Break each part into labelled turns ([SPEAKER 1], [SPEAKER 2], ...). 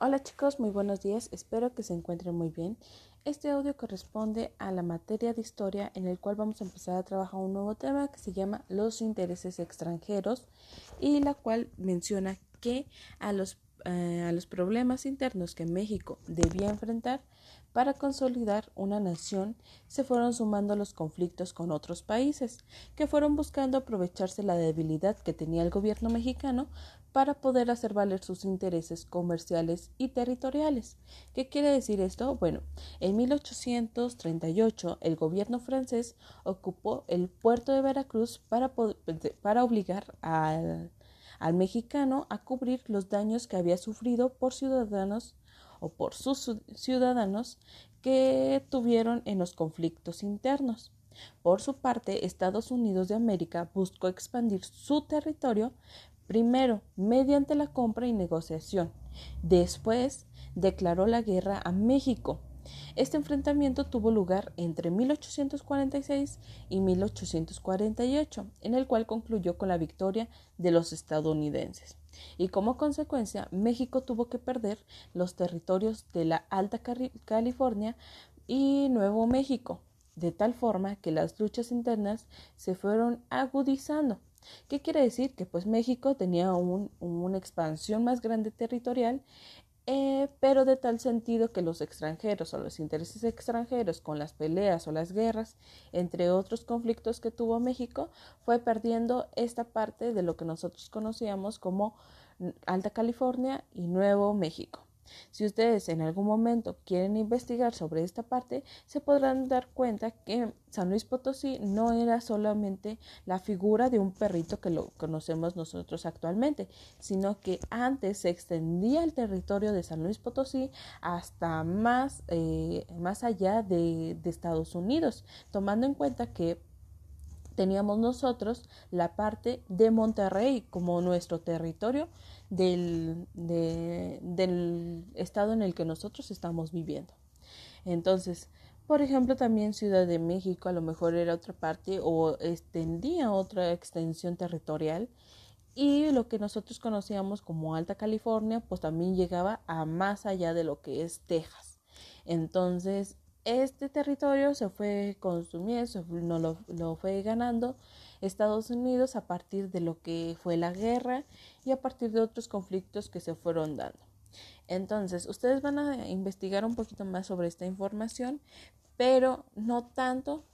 [SPEAKER 1] Hola chicos, muy buenos días, espero que se encuentren muy bien. Este audio corresponde a la materia de historia en el cual vamos a empezar a trabajar un nuevo tema que se llama los intereses extranjeros y la cual menciona que a los, eh, a los problemas internos que México debía enfrentar para consolidar una nación se fueron sumando los conflictos con otros países, que fueron buscando aprovecharse la debilidad que tenía el gobierno mexicano para poder hacer valer sus intereses comerciales y territoriales. ¿Qué quiere decir esto? Bueno, en 1838 el gobierno francés ocupó el puerto de Veracruz para, para obligar al, al mexicano a cubrir los daños que había sufrido por ciudadanos o por sus ciudadanos que tuvieron en los conflictos internos. Por su parte, Estados Unidos de América buscó expandir su territorio primero mediante la compra y negociación. Después declaró la guerra a México este enfrentamiento tuvo lugar entre 1846 y 1848, en el cual concluyó con la victoria de los estadounidenses. Y como consecuencia, México tuvo que perder los territorios de la Alta California y Nuevo México, de tal forma que las luchas internas se fueron agudizando. ¿Qué quiere decir? Que pues México tenía una expansión más grande territorial eh, pero de tal sentido que los extranjeros o los intereses extranjeros con las peleas o las guerras, entre otros conflictos que tuvo México, fue perdiendo esta parte de lo que nosotros conocíamos como Alta California y Nuevo México. Si ustedes en algún momento quieren investigar sobre esta parte, se podrán dar cuenta que San Luis Potosí no era solamente la figura de un perrito que lo conocemos nosotros actualmente, sino que antes se extendía el territorio de San Luis Potosí hasta más, eh, más allá de, de Estados Unidos, tomando en cuenta que teníamos nosotros la parte de Monterrey como nuestro territorio del, del estado en el que nosotros estamos viviendo. Entonces, por ejemplo, también Ciudad de México a lo mejor era otra parte o extendía otra extensión territorial y lo que nosotros conocíamos como Alta California pues también llegaba a más allá de lo que es Texas. Entonces, este territorio se fue consumiendo, no lo, lo, fue ganando Estados Unidos a partir de lo que fue la guerra y a partir de otros conflictos que se fueron dando. Entonces, ustedes van a investigar un poquito más sobre esta información, pero no tanto,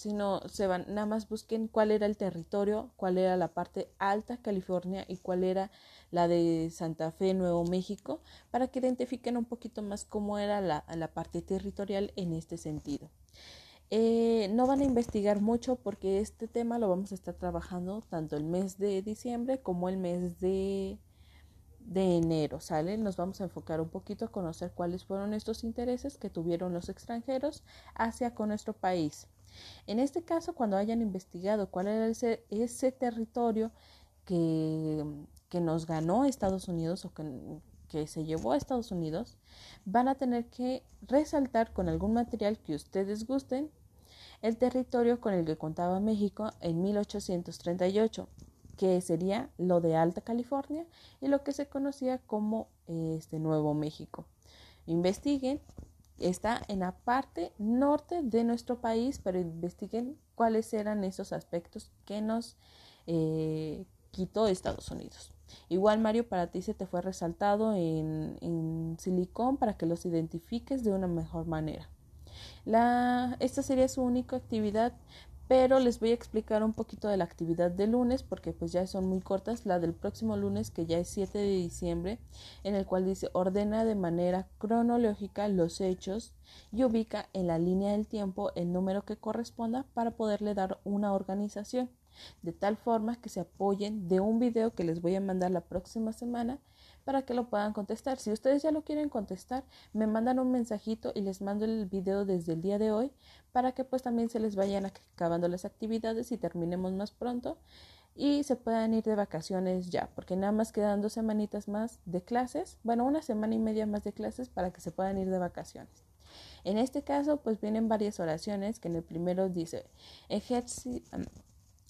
[SPEAKER 1] sino se van, nada más busquen cuál era el territorio, cuál era la parte alta California y cuál era la de Santa Fe, Nuevo México, para que identifiquen un poquito más cómo era la, la parte territorial en este sentido. Eh, no van a investigar mucho porque este tema lo vamos a estar trabajando tanto el mes de diciembre como el mes de, de enero, ¿sale? Nos vamos a enfocar un poquito a conocer cuáles fueron estos intereses que tuvieron los extranjeros hacia con nuestro país. En este caso, cuando hayan investigado cuál era ese, territorio que, que nos ganó Estados Unidos o que, que se llevó a Estados Unidos, van a tener que resaltar con algún material que ustedes gusten el territorio con el que contaba México en 1838, que sería lo de Alta California y lo que se conocía como este Nuevo México. Investiguen, está en la parte norte de nuestro país, pero investiguen cuáles eran esos aspectos que nos eh, quitó Estados Unidos. Igual Mario, para ti se te fue resaltado en, en silicón para que los identifiques de una mejor manera. La, esta sería su única actividad, pero les voy a explicar un poquito de la actividad de lunes porque pues ya son muy cortas. La del próximo lunes, que ya es 7 de diciembre, en el cual dice ordena de manera cronológica los hechos y ubica en la línea del tiempo el número que corresponda para poderle dar una organización de tal forma que se apoyen de un video que les voy a mandar la próxima semana para que lo puedan contestar. Si ustedes ya lo quieren contestar, me mandan un mensajito y les mando el video desde el día de hoy para que pues también se les vayan acabando las actividades y terminemos más pronto y se puedan ir de vacaciones ya, porque nada más quedan dos semanitas más de clases, bueno, una semana y media más de clases para que se puedan ir de vacaciones. En este caso, pues vienen varias oraciones que en el primero dice,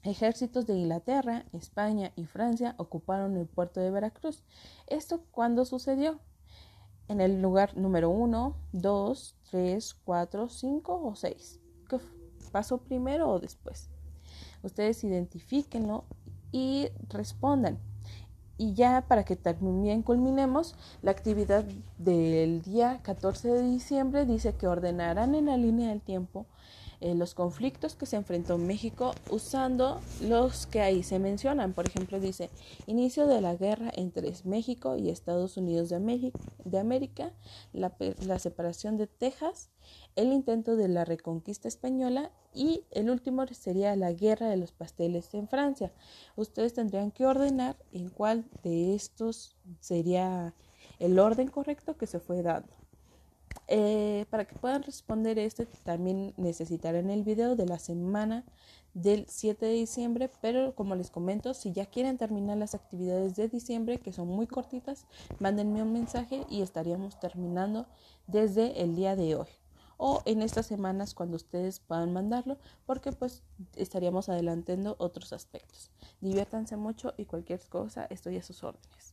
[SPEAKER 1] Ejércitos de Inglaterra, España y Francia ocuparon el puerto de Veracruz. ¿Esto cuándo sucedió? en el lugar número 1, 2, 3, 4, 5 o 6. ¿Qué pasó primero o después? Ustedes identifíquenlo y respondan. Y ya para que también culminemos, la actividad del día 14 de diciembre dice que ordenarán en la línea del tiempo eh, los conflictos que se enfrentó México usando los que ahí se mencionan. Por ejemplo, dice inicio de la guerra entre México y Estados Unidos de, América, la, la separación de Texas, el intento de la reconquista española y el último sería la guerra de los pasteles en Francia. Ustedes tendrían que ordenar en cuál de estos sería el orden correcto que se fue dando. Eh, para que puedan responder este, también necesitarán el video de la semana del 7 de diciembre, pero como les comento, si ya quieren terminar las actividades de diciembre, que son muy cortitas, mándenme un mensaje y estaríamos terminando desde el día de hoy o en estas semanas cuando ustedes puedan mandarlo, porque pues estaríamos adelantando otros aspectos. Diviértanse mucho y cualquier cosa estoy a sus órdenes.